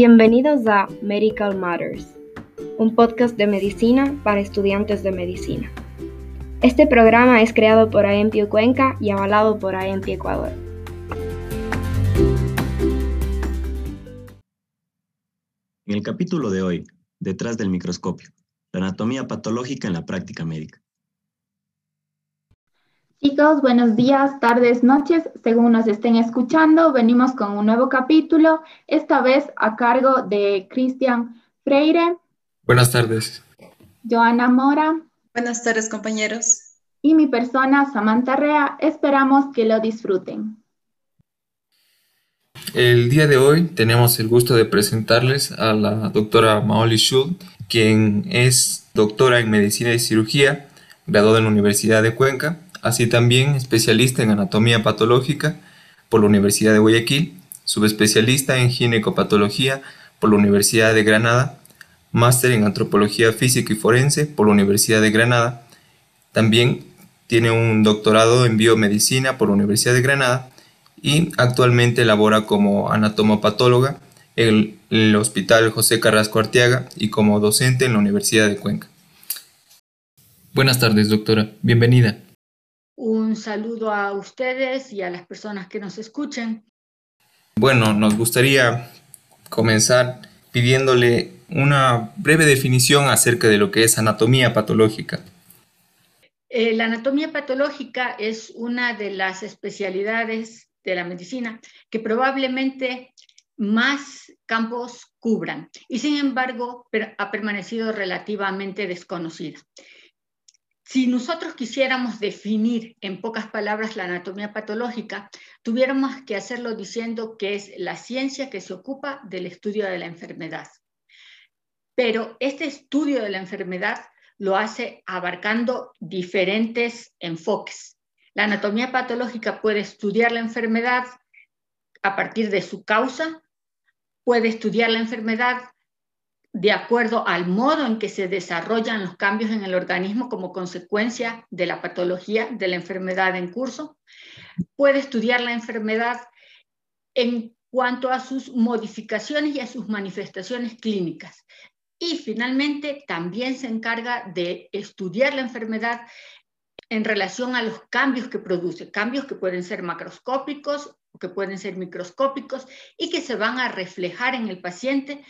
Bienvenidos a Medical Matters, un podcast de medicina para estudiantes de medicina. Este programa es creado por AEMPI Cuenca y avalado por AEMPI Ecuador. En el capítulo de hoy, Detrás del microscopio, la anatomía patológica en la práctica médica. Chicos, buenos días, tardes, noches, según nos estén escuchando. Venimos con un nuevo capítulo, esta vez a cargo de Cristian Freire. Buenas tardes. Joana Mora. Buenas tardes, compañeros. Y mi persona, Samantha Rea. Esperamos que lo disfruten. El día de hoy tenemos el gusto de presentarles a la doctora Maoli Schultz, quien es doctora en medicina y cirugía, graduada en la Universidad de Cuenca así también especialista en anatomía patológica por la Universidad de Guayaquil, subespecialista en ginecopatología por la Universidad de Granada, máster en antropología física y forense por la Universidad de Granada, también tiene un doctorado en biomedicina por la Universidad de Granada y actualmente labora como anatomopatóloga en el Hospital José Carrasco Arteaga y como docente en la Universidad de Cuenca. Buenas tardes, doctora. Bienvenida. Un saludo a ustedes y a las personas que nos escuchen. Bueno, nos gustaría comenzar pidiéndole una breve definición acerca de lo que es anatomía patológica. Eh, la anatomía patológica es una de las especialidades de la medicina que probablemente más campos cubran y sin embargo ha permanecido relativamente desconocida. Si nosotros quisiéramos definir en pocas palabras la anatomía patológica, tuviéramos que hacerlo diciendo que es la ciencia que se ocupa del estudio de la enfermedad. Pero este estudio de la enfermedad lo hace abarcando diferentes enfoques. La anatomía patológica puede estudiar la enfermedad a partir de su causa, puede estudiar la enfermedad de acuerdo al modo en que se desarrollan los cambios en el organismo como consecuencia de la patología de la enfermedad en curso. Puede estudiar la enfermedad en cuanto a sus modificaciones y a sus manifestaciones clínicas. Y finalmente también se encarga de estudiar la enfermedad en relación a los cambios que produce, cambios que pueden ser macroscópicos que pueden ser microscópicos y que se van a reflejar en el paciente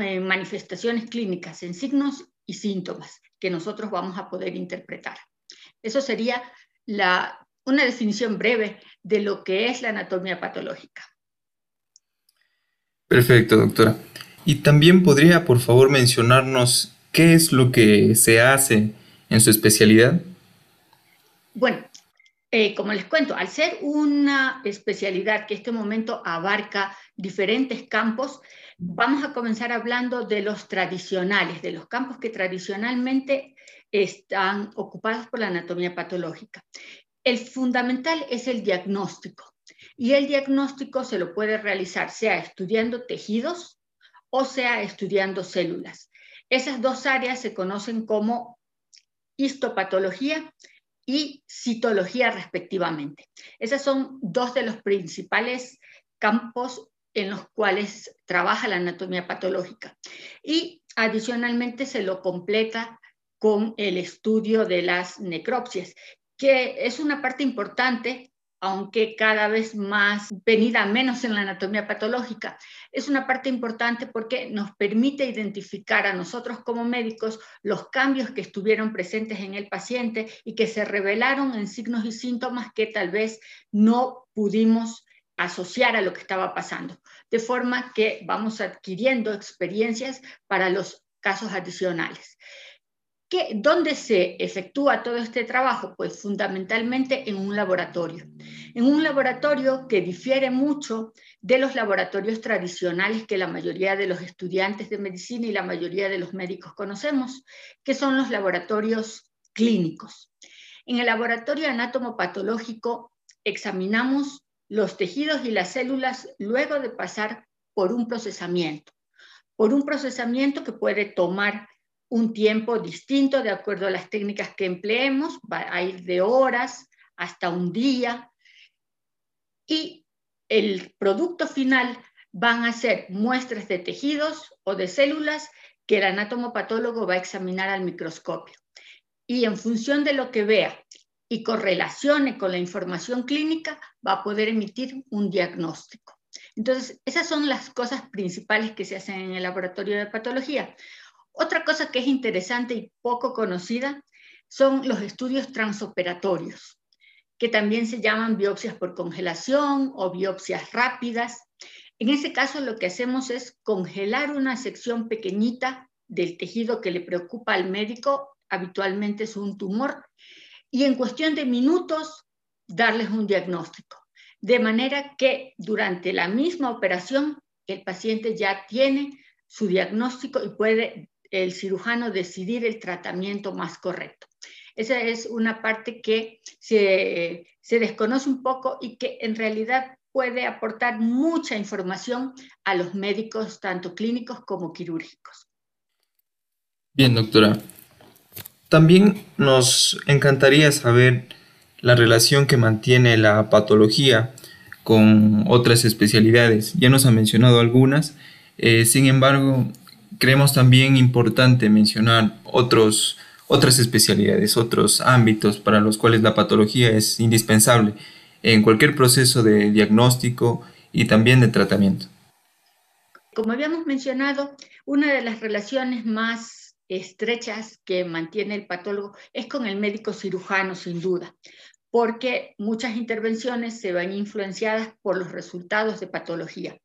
eh, manifestaciones clínicas, en signos y síntomas que nosotros vamos a poder interpretar. Eso sería la, una definición breve de lo que es la anatomía patológica. Perfecto, doctora. Y también podría, por favor, mencionarnos qué es lo que se hace en su especialidad. Bueno, eh, como les cuento, al ser una especialidad que en este momento abarca diferentes campos, Vamos a comenzar hablando de los tradicionales, de los campos que tradicionalmente están ocupados por la anatomía patológica. El fundamental es el diagnóstico y el diagnóstico se lo puede realizar sea estudiando tejidos o sea estudiando células. Esas dos áreas se conocen como histopatología y citología respectivamente. Esas son dos de los principales campos en los cuales trabaja la anatomía patológica. Y adicionalmente se lo completa con el estudio de las necropsias, que es una parte importante, aunque cada vez más venida menos en la anatomía patológica. Es una parte importante porque nos permite identificar a nosotros como médicos los cambios que estuvieron presentes en el paciente y que se revelaron en signos y síntomas que tal vez no pudimos asociar a lo que estaba pasando, de forma que vamos adquiriendo experiencias para los casos adicionales. ¿Qué, ¿Dónde se efectúa todo este trabajo? Pues fundamentalmente en un laboratorio. En un laboratorio que difiere mucho de los laboratorios tradicionales que la mayoría de los estudiantes de medicina y la mayoría de los médicos conocemos, que son los laboratorios clínicos. En el laboratorio anátomo-patológico examinamos los tejidos y las células luego de pasar por un procesamiento, por un procesamiento que puede tomar un tiempo distinto de acuerdo a las técnicas que empleemos, va a ir de horas hasta un día, y el producto final van a ser muestras de tejidos o de células que el anatomopatólogo va a examinar al microscopio. Y en función de lo que vea y correlacione con la información clínica, va a poder emitir un diagnóstico. Entonces, esas son las cosas principales que se hacen en el laboratorio de patología. Otra cosa que es interesante y poco conocida son los estudios transoperatorios, que también se llaman biopsias por congelación o biopsias rápidas. En ese caso lo que hacemos es congelar una sección pequeñita del tejido que le preocupa al médico, habitualmente es un tumor, y en cuestión de minutos darles un diagnóstico. De manera que durante la misma operación el paciente ya tiene su diagnóstico y puede el cirujano decidir el tratamiento más correcto. Esa es una parte que se, desconoce un poco y que en realidad puede aportar mucha información a los médicos, tanto clínicos como quirúrgicos. Bien, doctora. También nos encantaría saber la relación que mantiene la patología con otras especialidades. Ya nos ha mencionado algunas, eh, sin embargo, creemos también importante mencionar otros, otras especialidades, otros ámbitos para los cuales la patología es indispensable en cualquier proceso de diagnóstico y también de tratamiento. Como habíamos mencionado, una de las relaciones más estrechas que mantiene el patólogo es con el médico cirujano, sin duda, porque muchas intervenciones se van influenciadas por los resultados de patología.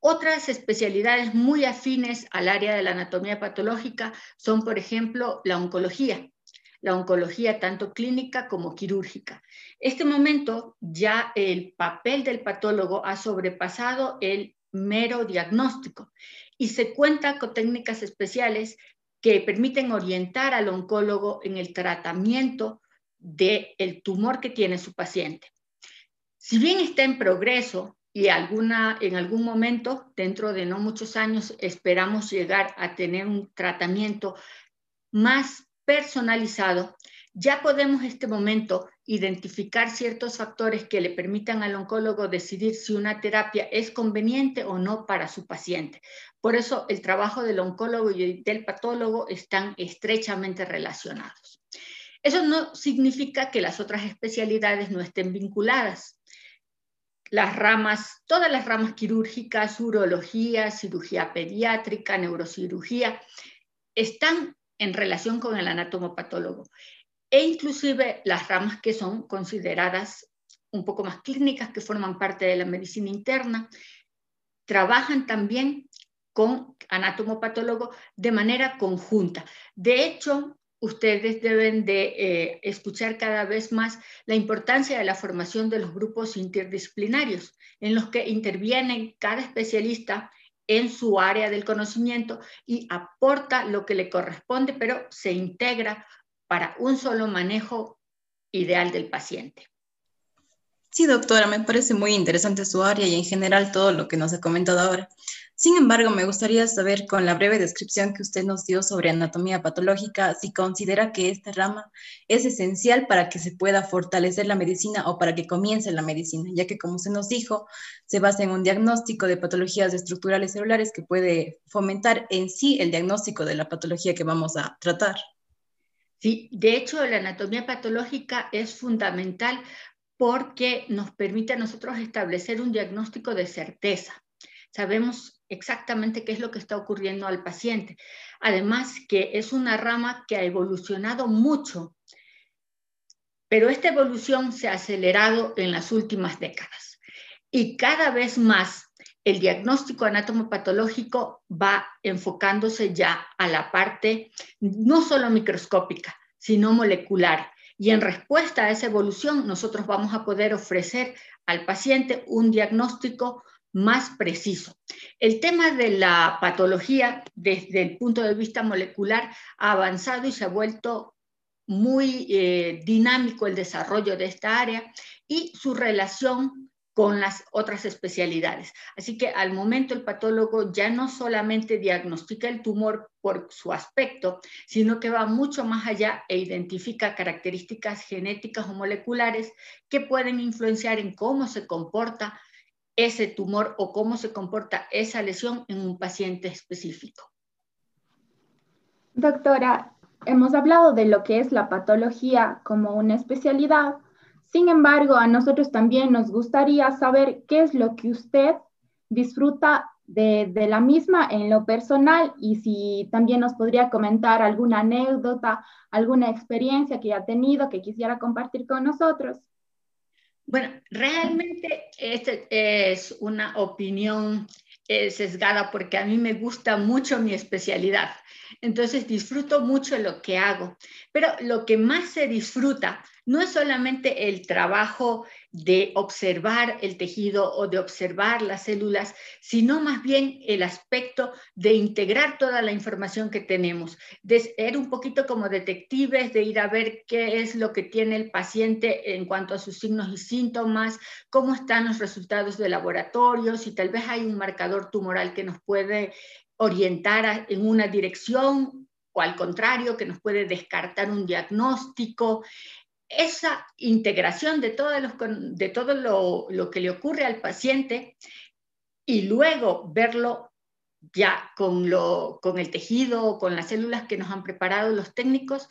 Otras especialidades muy afines al área de la anatomía patológica son, por ejemplo, la oncología, la oncología tanto clínica como quirúrgica. Este momento ya el papel del patólogo ha sobrepasado el mero diagnóstico y se cuenta con técnicas especiales que permiten orientar al oncólogo en el tratamiento del tumor que tiene su paciente. Si bien está en progreso, y alguna, en algún momento, dentro de no muchos años, esperamos llegar a tener un tratamiento más personalizado, ya podemos en este momento identificar ciertos factores que le permitan al oncólogo decidir si una terapia es conveniente o no para su paciente. Por eso el trabajo del oncólogo y del patólogo están estrechamente relacionados. Eso no significa que las otras especialidades no estén vinculadas las ramas, todas las ramas quirúrgicas, urología, cirugía pediátrica, neurocirugía, están en relación con el anatomopatólogo. E inclusive las ramas que son consideradas un poco más clínicas, que forman parte de la medicina interna, trabajan también con anatomopatólogo de manera conjunta. De hecho, ustedes deben de eh, escuchar cada vez más la importancia de la formación de los grupos interdisciplinarios, en los que interviene cada especialista en su área del conocimiento y aporta lo que le corresponde, pero se integra para un solo manejo ideal del paciente. Sí, doctora, me parece muy interesante su área y en general todo lo que nos ha comentado ahora. Sin embargo, me gustaría saber, con la breve descripción que usted nos dio sobre anatomía patológica, si considera que esta rama es esencial para que se pueda fortalecer la medicina o para que comience la medicina, ya que, como usted nos dijo, se basa en un diagnóstico de patologías estructurales celulares que puede fomentar en sí el diagnóstico de la patología que vamos a tratar. Sí, de hecho, la anatomía patológica es fundamental porque nos permite a nosotros establecer un diagnóstico de certeza. Sabemos exactamente qué es lo que está ocurriendo al paciente. Además que es una rama que ha evolucionado mucho, pero esta evolución se ha acelerado en las últimas décadas y cada vez más el diagnóstico anatomopatológico va enfocándose ya a la parte no solo microscópica, sino molecular. Y en respuesta a esa evolución, nosotros vamos a poder ofrecer al paciente un diagnóstico más preciso. El tema de la patología desde el punto de vista molecular ha avanzado y se ha vuelto muy eh, dinámico el desarrollo de esta área y su relación con las otras especialidades. Así que al momento el patólogo ya no solamente diagnostica el tumor por su aspecto, sino que va mucho más allá e identifica características genéticas o moleculares que pueden influenciar en cómo se comporta ese tumor o cómo se comporta esa lesión en un paciente específico. Doctora, hemos hablado de lo que es la patología como una especialidad. Sin embargo, a nosotros también nos gustaría saber qué es lo que usted disfruta de, la misma en lo personal y si también nos podría comentar alguna anécdota, alguna experiencia que ha tenido que quisiera compartir con nosotros. Bueno, realmente esta es una opinión eh, sesgada porque a mí me gusta mucho mi especialidad. Entonces disfruto mucho lo que hago. Pero lo que más se disfruta no es solamente el trabajo de observar el tejido o de observar las células, sino más bien el aspecto de integrar toda la información que tenemos, de ser un poquito como detectives, de ir a ver qué es lo que tiene el paciente en cuanto a sus signos y síntomas, cómo están los resultados de laboratorio, si tal vez hay un marcador tumoral que nos puede orientar en una dirección o al contrario, que nos puede descartar un diagnóstico esa integración de todo, lo, que le ocurre al paciente y luego verlo ya con el tejido, con las células que nos han preparado los técnicos,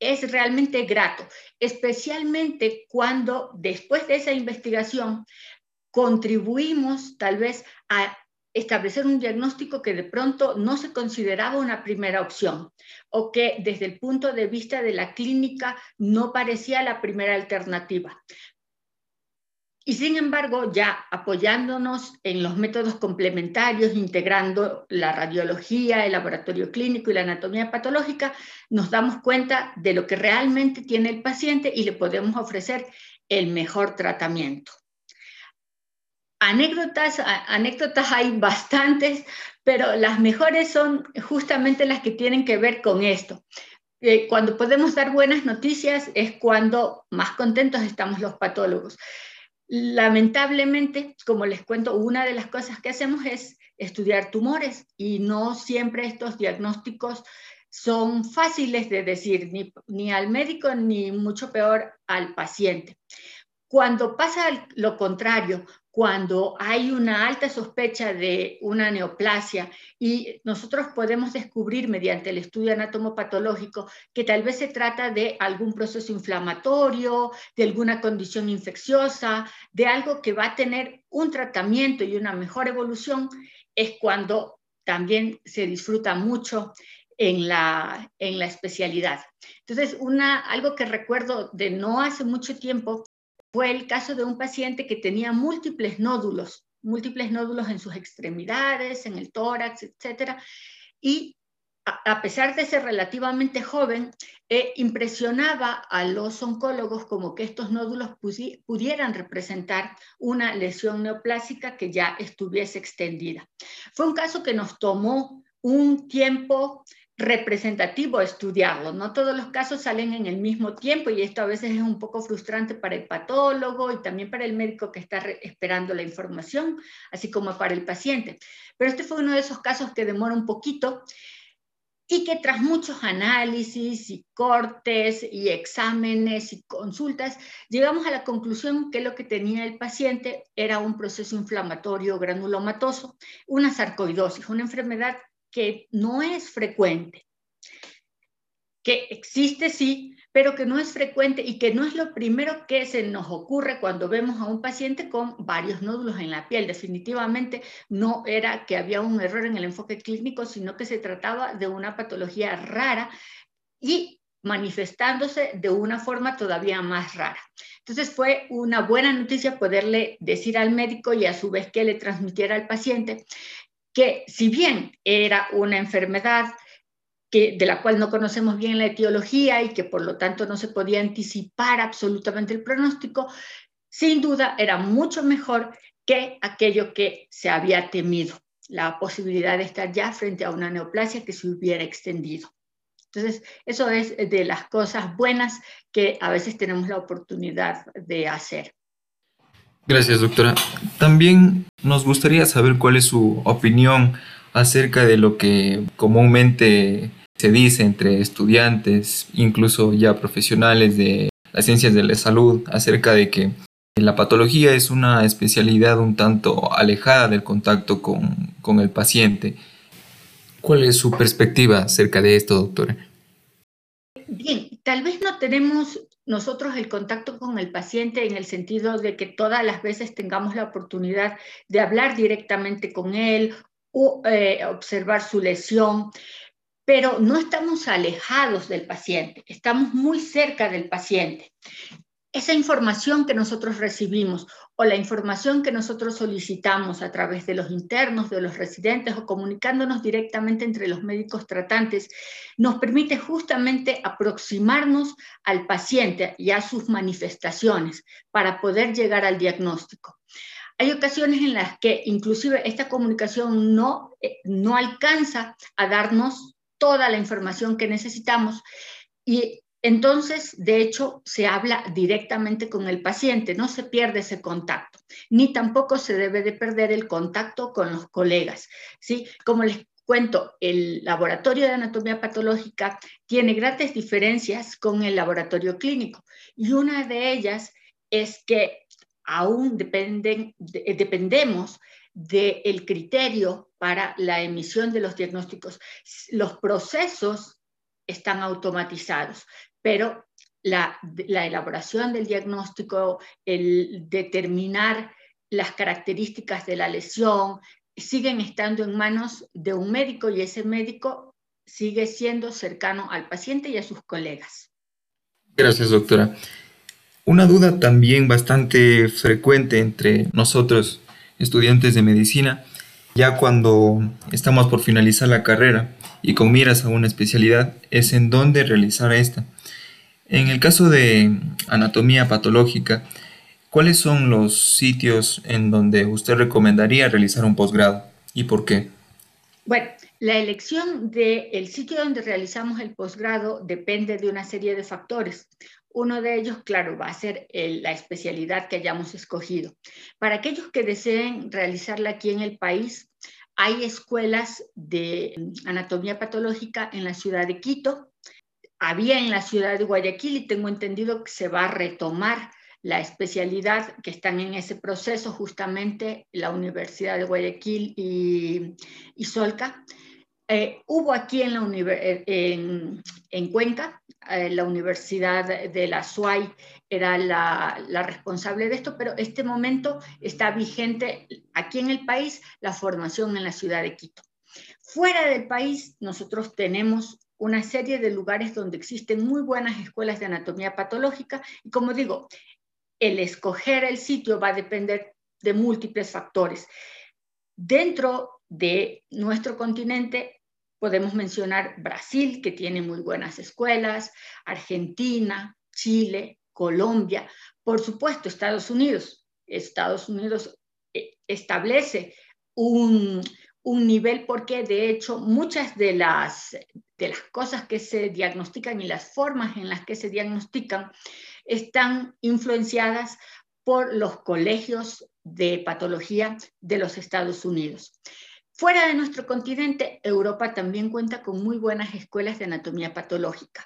es realmente grato, especialmente cuando después de esa investigación contribuimos tal vez a establecer un diagnóstico que de pronto no se consideraba una primera opción o que desde el punto de vista de la clínica no parecía la primera alternativa. Y sin embargo, ya apoyándonos en los métodos complementarios, integrando la radiología, el laboratorio clínico y la anatomía patológica, nos damos cuenta de lo que realmente tiene el paciente y le podemos ofrecer el mejor tratamiento. Anécdotas, anécdotas hay bastantes, pero las mejores son justamente las que tienen que ver con esto. Eh, cuando podemos dar buenas noticias es cuando más contentos estamos los patólogos. Lamentablemente, como les cuento, una de las cosas que hacemos es estudiar tumores y no siempre estos diagnósticos son fáciles de decir ni, ni al médico ni mucho peor al paciente. Cuando pasa lo contrario, cuando hay una alta sospecha de una neoplasia y nosotros podemos descubrir mediante el estudio anatomopatológico que tal vez se trata de algún proceso inflamatorio, de alguna condición infecciosa, de algo que va a tener un tratamiento y una mejor evolución, es cuando también se disfruta mucho en la, en la especialidad. Entonces, una, algo que recuerdo de no hace mucho tiempo fue el caso de un paciente que tenía múltiples nódulos, múltiples nódulos en sus extremidades, en el tórax, etc. Y a pesar de ser relativamente joven, eh, impresionaba a los oncólogos como que estos nódulos pudieran representar una lesión neoplásica que ya estuviese extendida. Fue un caso que nos tomó un tiempo representativo estudiarlo. No todos los casos salen en el mismo tiempo y esto a veces es un poco frustrante para el patólogo y también para el médico que está esperando la información, así como para el paciente. Pero este fue uno de esos casos que demora un poquito y que tras muchos análisis y cortes y exámenes y consultas, llegamos a la conclusión que lo que tenía el paciente era un proceso inflamatorio granulomatoso, una sarcoidosis, una enfermedad que no es frecuente, que existe sí, pero que no es frecuente y que no es lo primero que se nos ocurre cuando vemos a un paciente con varios nódulos en la piel. Definitivamente no era que había un error en el enfoque clínico, sino que se trataba de una patología rara y manifestándose de una forma todavía más rara. Entonces fue una buena noticia poderle decir al médico y a su vez que le transmitiera al paciente que si bien era una enfermedad que, de la cual no conocemos bien la etiología y que por lo tanto no se podía anticipar absolutamente el pronóstico, sin duda era mucho mejor que aquello que se había temido, la posibilidad de estar ya frente a una neoplasia que se hubiera extendido. Entonces, eso es de las cosas buenas que a veces tenemos la oportunidad de hacer. Gracias, doctora. También nos gustaría saber cuál es su opinión acerca de lo que comúnmente se dice entre estudiantes, incluso ya profesionales de las ciencias de la salud, acerca de que La patología es una especialidad un tanto alejada del contacto con, con el paciente. ¿Cuál es su perspectiva acerca de esto, doctora? Bien, tal vez no tenemos nosotros el contacto con el paciente en el sentido de que todas las veces tengamos la oportunidad de hablar directamente con él o eh, observar su lesión, pero no estamos alejados del paciente, estamos muy cerca del paciente esa información que nosotros recibimos o la información que nosotros solicitamos a través de los internos, de los residentes o comunicándonos directamente entre los médicos tratantes, nos permite justamente aproximarnos al paciente y a sus manifestaciones para poder llegar al diagnóstico. Hay ocasiones en las que inclusive esta comunicación no, eh, no alcanza a darnos toda la información que necesitamos y entonces, de hecho, se habla directamente con el paciente, no se pierde ese contacto, ni tampoco se debe de perder el contacto con los colegas. ¿sí? Como les cuento, el laboratorio de anatomía patológica tiene grandes diferencias con el laboratorio clínico y una de ellas es que aún dependen, dependemos del criterio para la emisión de los diagnósticos. Los procesos están automatizados, pero la, elaboración del diagnóstico, el determinar las características de la lesión, siguen estando en manos de un médico y ese médico sigue siendo cercano al paciente y a sus colegas. Gracias, doctora. Una duda también bastante frecuente entre nosotros, estudiantes de medicina, ya cuando estamos por finalizar la carrera y con miras a una especialidad, es en dónde realizar esta. En el caso de anatomía patológica, ¿cuáles son los sitios en donde usted recomendaría realizar un posgrado y por qué? Bueno, la elección del sitio donde realizamos el posgrado depende de una serie de factores. Uno de ellos, claro, va a ser la especialidad que hayamos escogido. Para aquellos que deseen realizarla aquí en el país, hay escuelas de anatomía patológica en la ciudad de Quito, había en la ciudad de Guayaquil y tengo entendido que se va a retomar la especialidad que están en ese proceso justamente la Universidad de Guayaquil y, Solca. Eh, hubo aquí en, la en, en Cuenca, eh, la Universidad de la SUAY era la, la, responsable de esto, pero este momento está vigente aquí en el país la formación en la ciudad de Quito. Fuera del país, nosotros tenemos una serie de lugares donde existen muy buenas escuelas de anatomía patológica y como digo, el escoger el sitio va a depender de múltiples factores. Dentro de nuestro continente podemos mencionar Brasil, que tiene muy buenas escuelas, Argentina, Chile, Colombia, por supuesto Estados Unidos. Estados Unidos eh, establece un, un nivel porque de hecho muchas de las, de las cosas que se diagnostican y las formas en las que se diagnostican están influenciadas por los colegios de patología de los Estados Unidos. Fuera de nuestro continente, Europa también cuenta con muy buenas escuelas de anatomía patológica.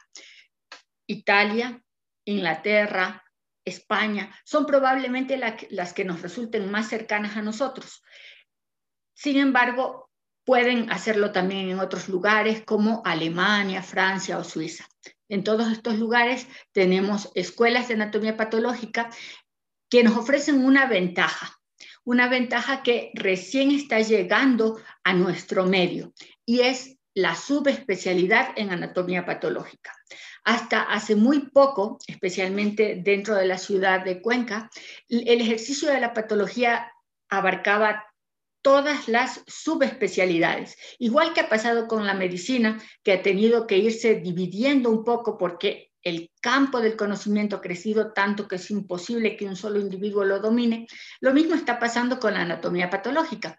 Italia, Inglaterra, España son probablemente las que nos resulten más cercanas a nosotros. Sin embargo, pueden hacerlo también en otros lugares como Alemania, Francia o Suiza. En todos estos lugares tenemos escuelas de anatomía patológica que nos ofrecen una ventaja, una ventaja que recién está llegando a nuestro medio y es la subespecialidad en anatomía patológica. Hasta hace muy poco, especialmente dentro de la ciudad de Cuenca, el ejercicio de la patología abarcaba todas las subespecialidades. Igual que ha pasado con la medicina, que ha tenido que irse dividiendo un poco porque el campo del conocimiento ha crecido tanto que es imposible que un solo individuo lo domine, lo mismo está pasando con la anatomía patológica.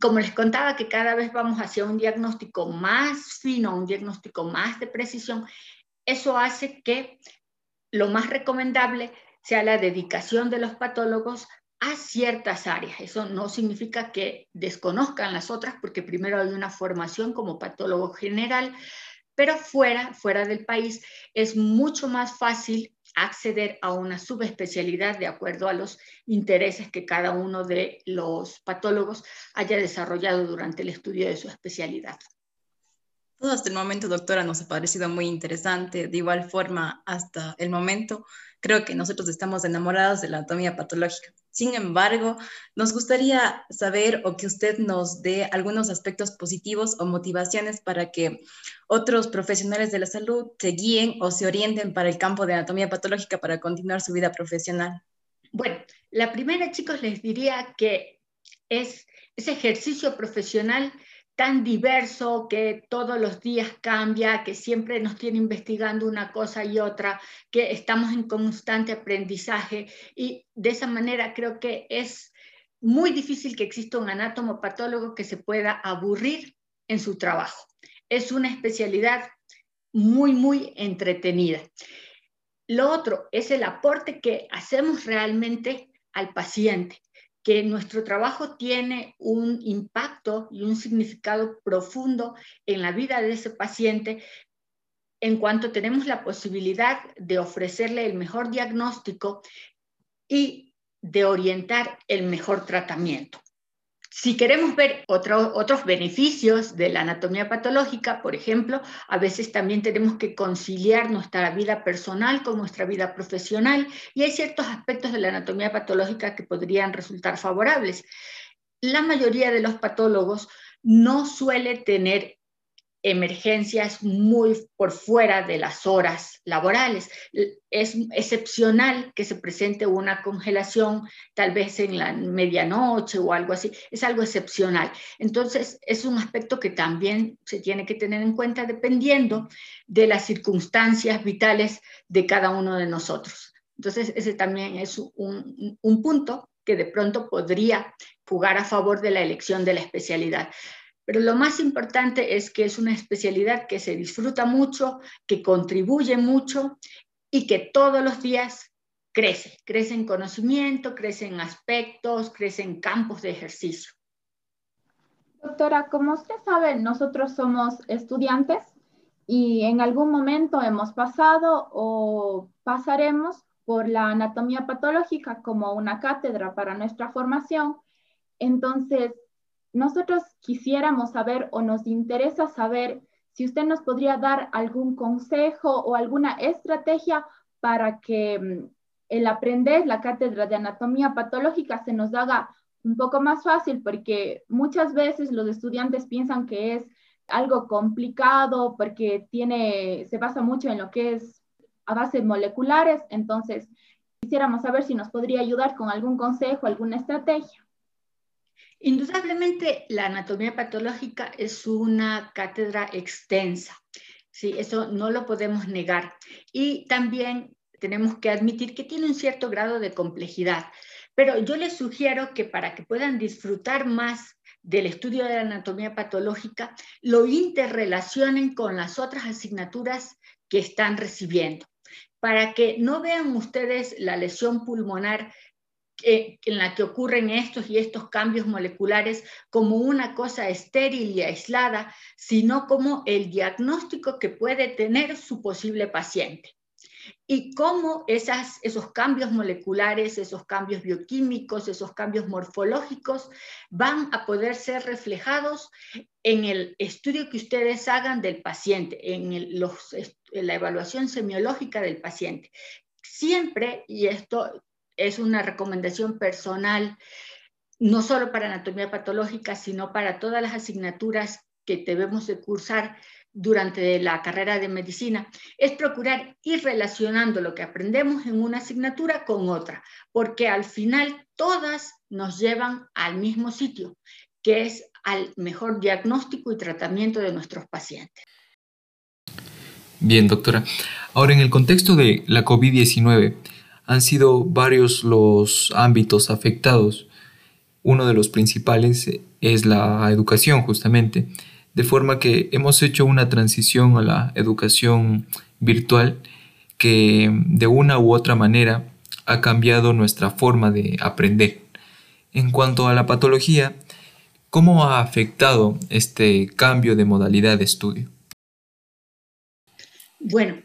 Como les contaba que cada vez vamos hacia un diagnóstico más fino, un diagnóstico más de precisión, eso hace que lo más recomendable sea la dedicación de los patólogos a ciertas áreas. Eso no significa que desconozcan las otras, porque primero hay una formación como patólogo general, pero fuera, fuera del país, es mucho más fácil acceder a una subespecialidad de acuerdo a los intereses que cada uno de los patólogos haya desarrollado durante el estudio de su especialidad. Todo hasta el momento, doctora, nos ha parecido muy interesante. De igual forma, hasta el momento, creo que nosotros estamos enamorados de la anatomía patológica. Sin embargo, nos gustaría saber o que usted nos dé algunos aspectos positivos o motivaciones para que otros profesionales de la salud se guíen o se orienten para el campo de anatomía patológica para continuar su vida profesional. Bueno, la primera, chicos, les diría que es ese ejercicio profesional tan diverso que todos los días cambia, que siempre nos tiene investigando una cosa y otra, que estamos en constante aprendizaje y de esa manera creo que es muy difícil que exista un anatomopatólogo que se pueda aburrir en su trabajo. Es una especialidad muy, muy entretenida. Lo otro es el aporte que hacemos realmente al paciente que nuestro trabajo tiene un impacto y un significado profundo en la vida de ese paciente en cuanto tenemos la posibilidad de ofrecerle el mejor diagnóstico y de orientar el mejor tratamiento. Si queremos ver otros beneficios de la anatomía patológica, por ejemplo, a veces también tenemos que conciliar nuestra vida personal con nuestra vida profesional y hay ciertos aspectos de la anatomía patológica que podrían resultar favorables. La mayoría de los patólogos no suele tener emergencias muy por fuera de las horas laborales. Es excepcional que se presente una congelación tal vez en la medianoche o algo así. Es algo excepcional. Entonces, es un aspecto que también se tiene que tener en cuenta dependiendo de las circunstancias vitales de cada uno de nosotros. Entonces, ese también es un, un punto que de pronto podría jugar a favor de la elección de la especialidad. Pero lo más importante es que es una especialidad que se disfruta mucho, que contribuye mucho y que todos los días crece. Crece en conocimiento, crece en aspectos, crece en campos de ejercicio. Doctora, como usted sabe, nosotros somos estudiantes y en algún momento hemos pasado o pasaremos por la anatomía patológica como una cátedra para nuestra formación. Entonces, nosotros quisiéramos saber o nos interesa saber si usted nos podría dar algún consejo o alguna estrategia para que mm, el aprender la cátedra de anatomía patológica se nos haga un poco más fácil, porque muchas veces los estudiantes piensan que es algo complicado porque tiene, se basa mucho en lo que es a bases moleculares, entonces quisiéramos saber si nos podría ayudar con algún consejo, alguna estrategia. Indudablemente, la anatomía patológica es una cátedra extensa, ¿sí? eso no lo podemos negar. Y también tenemos que admitir que tiene un cierto grado de complejidad, pero yo les sugiero que para que puedan disfrutar más del estudio de la anatomía patológica, lo interrelacionen con las otras asignaturas que están recibiendo, para que no vean ustedes la lesión pulmonar en la que ocurren estos y estos cambios moleculares como una cosa estéril y aislada, sino como el diagnóstico que puede tener su posible paciente. Y cómo esos cambios moleculares, esos cambios bioquímicos, esos cambios morfológicos van a poder ser reflejados en el estudio que ustedes hagan del paciente, en, en la evaluación semiológica del paciente. Siempre, y esto es una recomendación personal, no solo para anatomía patológica, sino para todas las asignaturas que debemos de cursar durante la carrera de medicina, es procurar ir relacionando lo que aprendemos en una asignatura con otra, porque al final todas nos llevan al mismo sitio, que es al mejor diagnóstico y tratamiento de nuestros pacientes. Bien, doctora. Ahora, en el contexto de la COVID-19, han sido varios los ámbitos afectados. Uno de los principales es la educación, justamente. De forma que hemos hecho una transición a la educación virtual que de una u otra manera ha cambiado nuestra forma de aprender. En cuanto a la patología, ¿cómo ha afectado este cambio de modalidad de estudio? Bueno,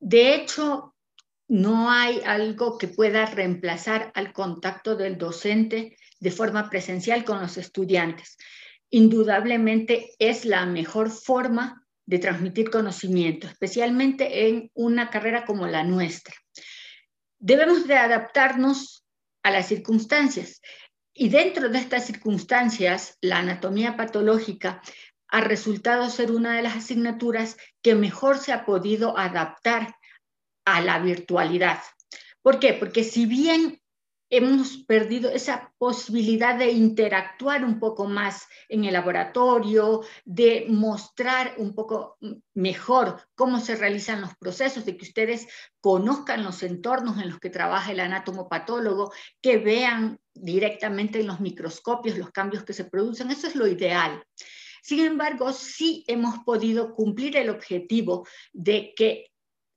de hecho, no hay algo que pueda reemplazar al contacto del docente de forma presencial con los estudiantes. Indudablemente es la mejor forma de transmitir conocimiento, especialmente en una carrera como la nuestra. Debemos de adaptarnos a las circunstancias y dentro de estas circunstancias, la anatomía patológica ha resultado ser una de las asignaturas que mejor se ha podido adaptar a la virtualidad. ¿Por qué? Porque si bien hemos perdido esa posibilidad de interactuar un poco más en el laboratorio, de mostrar un poco mejor cómo se realizan los procesos, de que ustedes conozcan los entornos en los que trabaja el anatomopatólogo, que vean directamente en los microscopios los cambios que se producen. Eso es lo ideal. Sin embargo, sí hemos podido cumplir el objetivo de que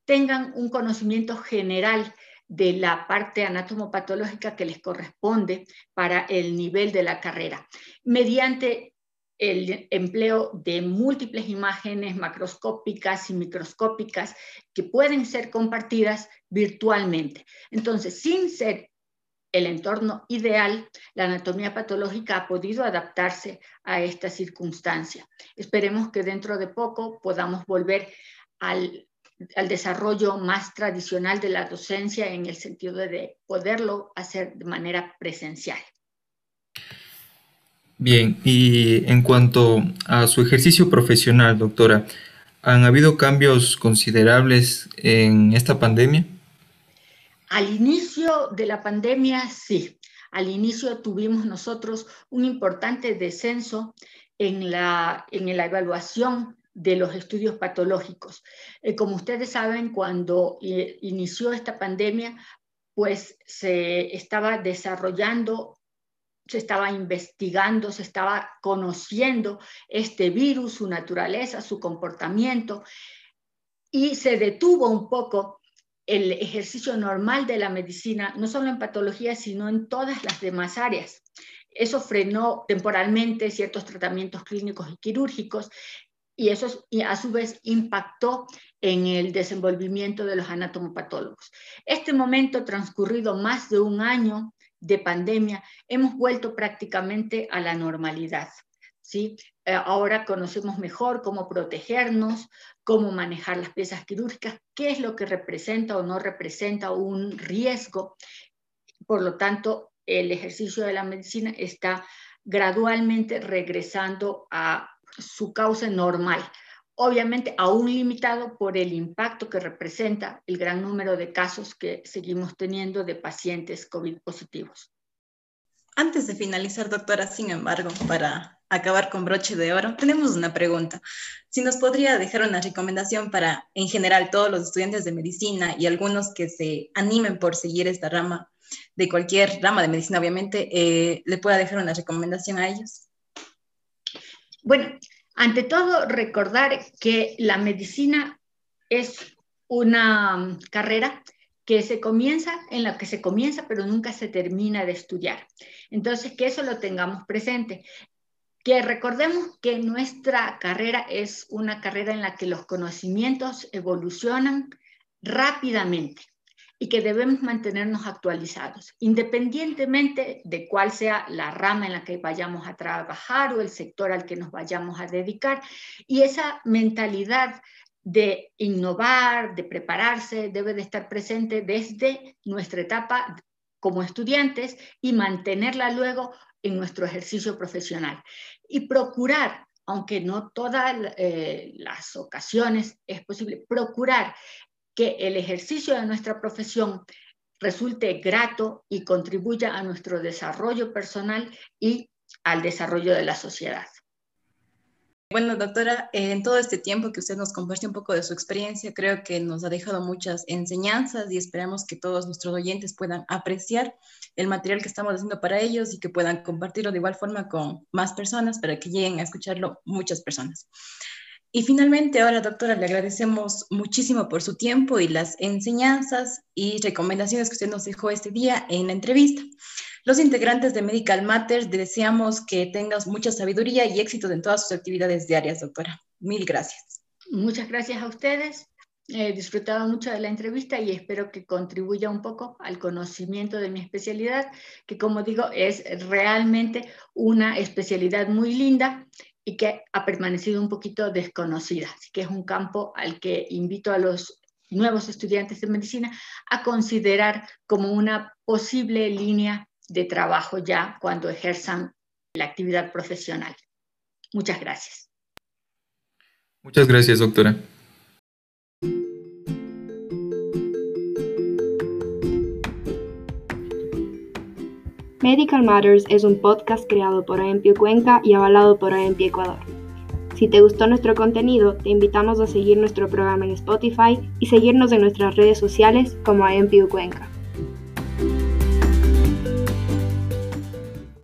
tengan un conocimiento general de la parte anatomopatológica que les corresponde para el nivel de la carrera, mediante el empleo de múltiples imágenes macroscópicas y microscópicas que pueden ser compartidas virtualmente. Entonces, sin ser el entorno ideal, la anatomía patológica ha podido adaptarse a esta circunstancia. Esperemos que dentro de poco podamos volver al al desarrollo más tradicional de la docencia en el sentido de poderlo hacer de manera presencial. Bien, y en cuanto a su ejercicio profesional, doctora, ¿han habido cambios considerables en esta pandemia? Al inicio de la pandemia, sí. Al inicio tuvimos nosotros un importante descenso en la, en la evaluación de los estudios patológicos. Eh, como ustedes saben, cuando eh, inició esta pandemia, pues se estaba desarrollando, se estaba investigando, se estaba conociendo este virus, su naturaleza, su comportamiento, y se detuvo un poco el ejercicio normal de la medicina, no solo en patología, sino en todas las demás áreas. Eso frenó temporalmente ciertos tratamientos clínicos y quirúrgicos y eso a su vez impactó en el desenvolvimiento de los anatomopatólogos. Este momento transcurrido más de un año de pandemia, hemos vuelto prácticamente a la normalidad. ¿sí? Eh, ahora conocemos mejor cómo protegernos, cómo manejar las piezas quirúrgicas, qué es lo que representa o no representa un riesgo. Por lo tanto, el ejercicio de la medicina está gradualmente regresando a su causa normal, obviamente aún limitado por el impacto que representa el gran número de casos que seguimos teniendo de pacientes COVID positivos. Antes de finalizar, doctora, sin embargo, para acabar con broche de oro, tenemos una pregunta. Si nos podría dejar una recomendación para, en general, todos los estudiantes de medicina y algunos que se animen por seguir esta rama, de cualquier rama de medicina, obviamente, eh, le pueda dejar una recomendación a ellos. Bueno, ante todo, recordar que la medicina es una mm, carrera que se comienza, en la que se comienza, pero nunca se termina de estudiar. Entonces, que eso lo tengamos presente. Que recordemos que nuestra carrera es una carrera en la que los conocimientos evolucionan rápidamente y que debemos mantenernos actualizados, independientemente de cuál sea la rama en la que vayamos a trabajar o el sector al que nos vayamos a dedicar. Y esa mentalidad de innovar, de prepararse, debe de estar presente desde nuestra etapa como estudiantes y mantenerla luego en nuestro ejercicio profesional. Y procurar, aunque no todas eh, las ocasiones es posible, procurar que el ejercicio de nuestra profesión resulte grato y contribuya a nuestro desarrollo personal y al desarrollo de la sociedad. Bueno, doctora, en todo este tiempo que usted nos compartió un poco de su experiencia, creo que nos ha dejado muchas enseñanzas y esperamos que todos nuestros oyentes puedan apreciar el material que estamos haciendo para ellos y que puedan compartirlo de igual forma con más personas para que lleguen a escucharlo muchas personas. Y finalmente, ahora, doctora, le agradecemos muchísimo por su tiempo y las enseñanzas y recomendaciones que usted nos dejó este día en la entrevista. Los integrantes de Medical Matters deseamos que tengas mucha sabiduría y éxito en todas sus actividades diarias, doctora. Mil gracias. Muchas gracias a ustedes He disfrutado mucho de la entrevista y espero que contribuya un poco al conocimiento de mi especialidad, que como digo es realmente una especialidad muy linda y que ha permanecido un poquito desconocida. Así que es un campo al que invito a los nuevos estudiantes de medicina a considerar como una posible línea de trabajo ya cuando ejerzan la actividad profesional. Muchas gracias. Muchas gracias, doctora. Medical Matters es un podcast creado por AEMPIO Cuenca y avalado por AEMPI Ecuador. Si te gustó nuestro contenido, te invitamos a seguir nuestro programa en Spotify y seguirnos en nuestras redes sociales como AEMPIO Cuenca.